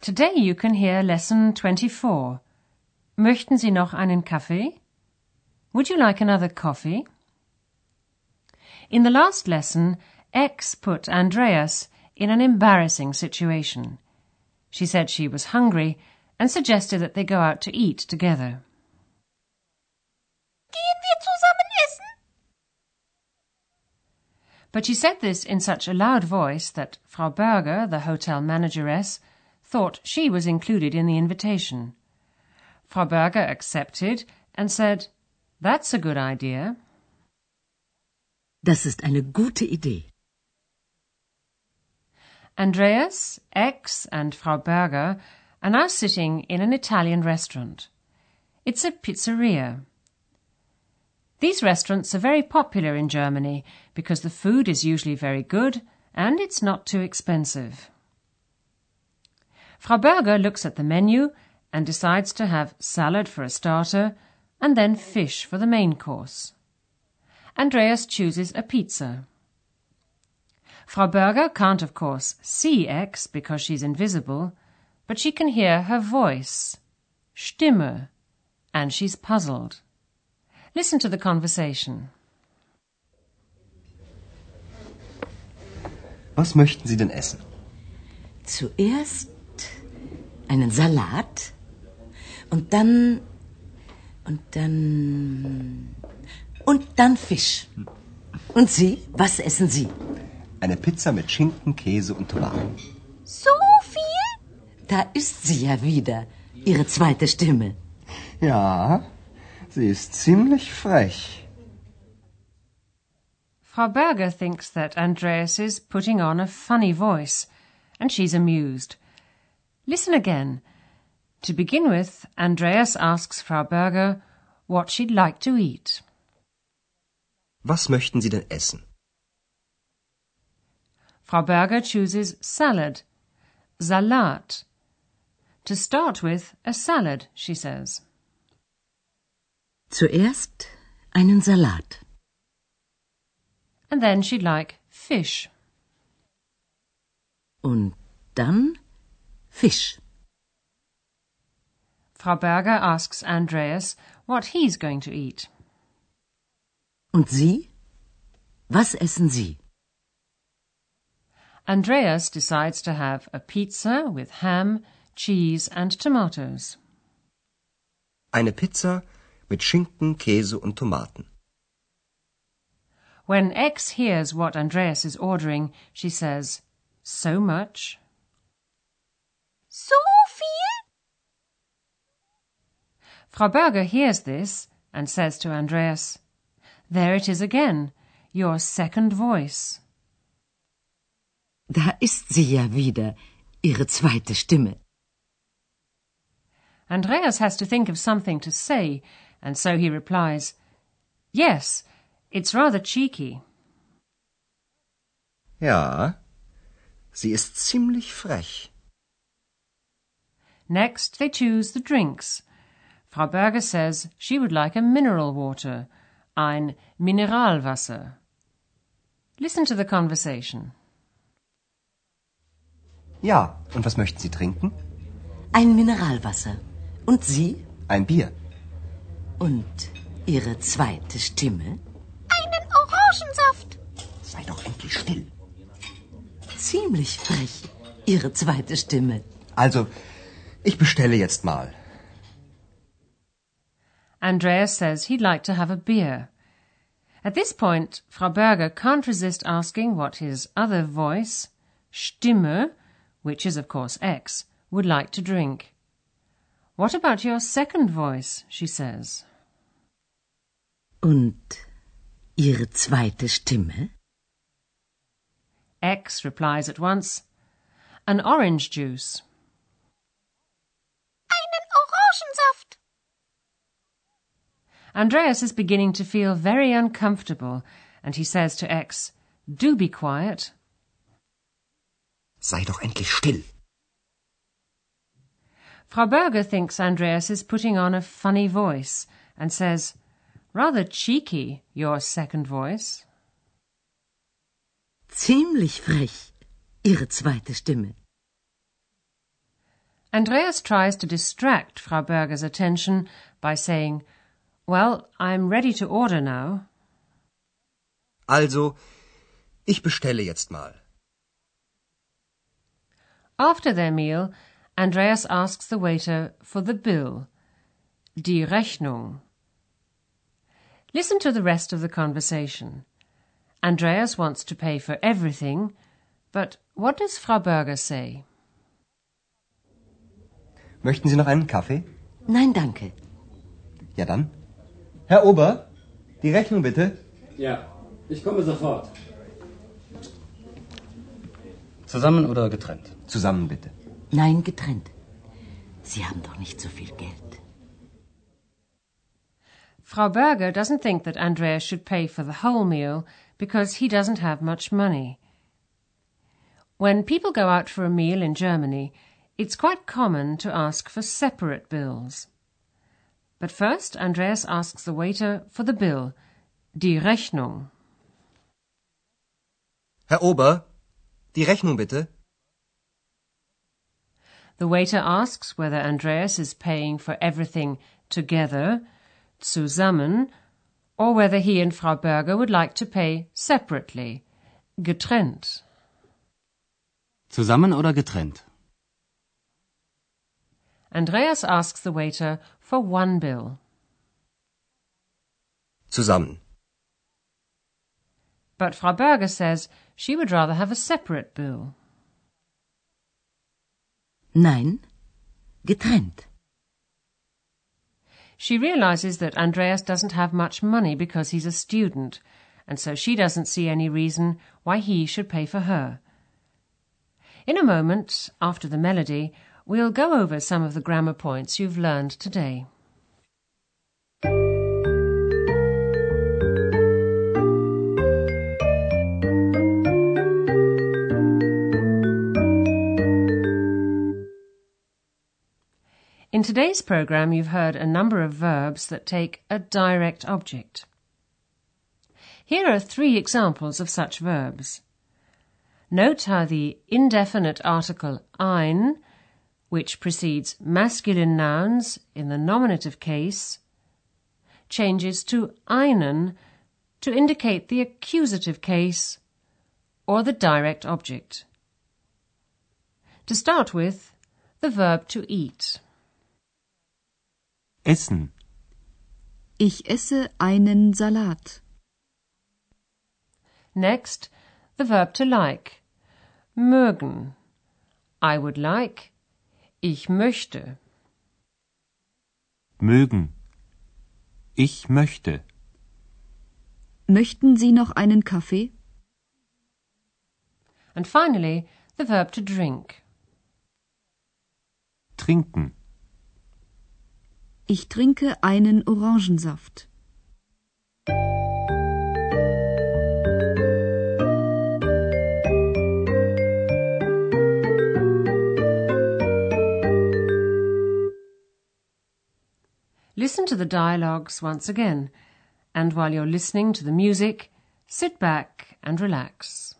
Today you can hear lesson 24. Möchten Sie noch einen Kaffee? Would you like another coffee? In the last lesson, Ex put Andreas in an embarrassing situation. She said she was hungry and suggested that they go out to eat together. Gehen wir zusammen essen? But she said this in such a loud voice that Frau Berger, the hotel manageress, thought she was included in the invitation. Frau Berger accepted and said, That's a good idea. Das ist eine gute Idee. Andreas, Ex, and Frau Berger are now sitting in an Italian restaurant. It's a pizzeria. These restaurants are very popular in Germany because the food is usually very good and it's not too expensive. Frau Berger looks at the menu and decides to have salad for a starter and then fish for the main course. Andreas chooses a pizza. Frau Berger can't, of course, see Ex because she's invisible, but she can hear her voice, Stimme, and she's puzzled. Listen to the conversation. Was möchten Sie denn essen? Zuerst einen Salat und dann und dann und dann Fisch. Und Sie, was essen Sie? Eine Pizza mit Schinken, Käse und Tomaten. So viel? Da ist sie ja wieder, Ihre zweite Stimme. Ja, sie ist ziemlich frech. Frau Berger thinks that Andreas is putting on a funny voice, and she's amused. Listen again. To begin with, Andreas asks Frau Berger what she'd like to eat. Was möchten Sie denn essen? Frau Berger chooses salad, Salat. To start with, a salad, she says. Zuerst einen Salat. And then she'd like fish. Und dann Fisch. Frau Berger asks Andreas what he's going to eat. Und Sie? Was essen Sie? Andreas decides to have a pizza with ham, cheese and tomatoes. Eine Pizza mit Schinken, Käse und Tomaten. When Ex hears what Andreas is ordering, she says, So much? So viel? Frau Berger hears this and says to Andreas, There it is again, your second voice. Da ist sie ja wieder, Ihre zweite Stimme. Andreas has to think of something to say, and so he replies, Yes, it's rather cheeky. Ja, sie ist ziemlich frech. Next, they choose the drinks. Frau Berger says she would like a mineral water, ein Mineralwasser. Listen to the conversation. Ja, und was möchten Sie trinken? Ein Mineralwasser. Und Sie? Ein Bier. Und Ihre zweite Stimme? Einen Orangensaft. Sei doch endlich still. Ziemlich frech, Ihre zweite Stimme. Also, ich bestelle jetzt mal. Andreas says he'd like to have a beer. At this point, Frau Berger can't resist asking what his other voice, Stimme, which is of course Ex, would like to drink. What about your second voice? she says. Und Ihre zweite Stimme? Ex replies at once, An orange juice. Einen Andreas is beginning to feel very uncomfortable and he says to Ex, Do be quiet. Sei doch endlich still. Frau Berger thinks Andreas is putting on a funny voice and says, Rather cheeky, your second voice. Ziemlich frech. Ihre zweite Stimme. Andreas tries to distract Frau Berger's attention by saying, Well, I'm ready to order now. Also, ich bestelle jetzt mal. After their meal, Andreas asks the waiter for the bill, die Rechnung. Listen to the rest of the conversation. Andreas wants to pay for everything, but what does Frau Berger say? Möchten Sie noch einen Kaffee? Nein, danke. Ja dann. Herr Ober, die Rechnung bitte. Ja, ich komme sofort. Zusammen oder getrennt? Zusammen bitte. Nein, getrennt. Sie haben doch nicht so viel Geld. Frau Berger doesn't think that Andreas should pay for the whole meal because he doesn't have much money. When people go out for a meal in Germany, it's quite common to ask for separate bills. But first, Andreas asks the waiter for the bill, die Rechnung. Herr Ober, die Rechnung bitte. The waiter asks whether Andreas is paying for everything together, zusammen, or whether he and Frau Berger would like to pay separately, getrennt. Zusammen oder getrennt? Andreas asks the waiter for one bill. Zusammen. But Frau Berger says she would rather have a separate bill. Nein, getrennt. She realizes that Andreas doesn't have much money because he's a student, and so she doesn't see any reason why he should pay for her. In a moment, after the melody, we'll go over some of the grammar points you've learned today. In today's program, you've heard a number of verbs that take a direct object. Here are three examples of such verbs. Note how the indefinite article ein, which precedes masculine nouns in the nominative case, changes to einen to indicate the accusative case or the direct object. To start with, the verb to eat. Essen. Ich esse einen Salat. Next, the verb to like. Mögen. I would like. Ich möchte. Mögen. Ich möchte. Möchten Sie noch einen Kaffee? And finally, the verb to drink. Trinken. Ich trinke einen Orangensaft. Listen to the dialogues once again, and while you're listening to the music, sit back and relax.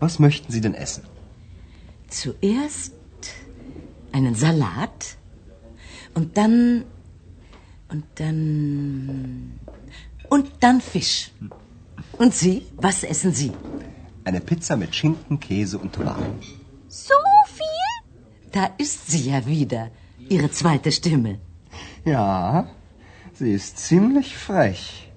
Was möchten Sie denn essen? Zuerst einen Salat und dann und dann und dann Fisch. Und Sie, was essen Sie? Eine Pizza mit Schinken, Käse und Tomaten. So viel? Da ist sie ja wieder, Ihre zweite Stimme. Ja, sie ist ziemlich frech.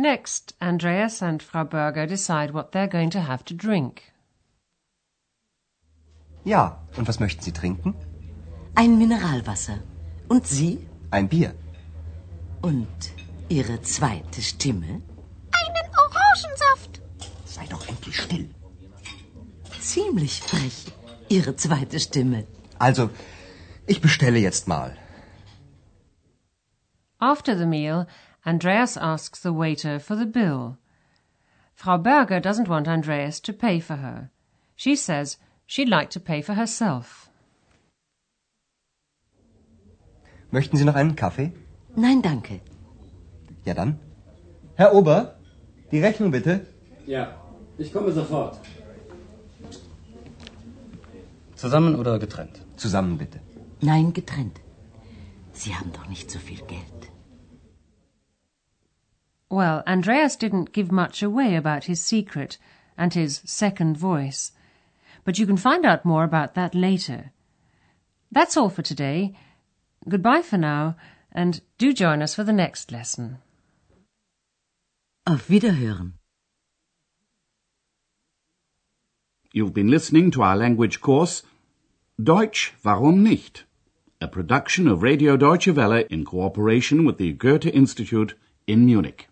Next, Andreas and Frau Berger decide what they're going to have to drink. Ja, und was möchten Sie trinken? Ein Mineralwasser. Und Sie? Ein Bier. Und Ihre zweite Stimme? Einen Orangensaft. Sei doch endlich still. Ziemlich frech, Ihre zweite Stimme. Also, ich bestelle jetzt mal. After the meal, Andreas asks the waiter for the bill. Frau Berger doesn't want Andreas to pay for her. She says she'd like to pay for herself. Möchten Sie noch einen Kaffee? Nein, danke. Ja dann. Herr Ober, die Rechnung bitte. Ja, ich komme sofort. Zusammen oder getrennt? Zusammen bitte. Nein, getrennt. Sie haben doch nicht so viel Geld. Well, Andreas didn't give much away about his secret and his second voice, but you can find out more about that later. That's all for today. Goodbye for now, and do join us for the next lesson. Auf Wiederhören. You've been listening to our language course Deutsch, warum nicht? A production of Radio Deutsche Welle in cooperation with the Goethe Institute in Munich.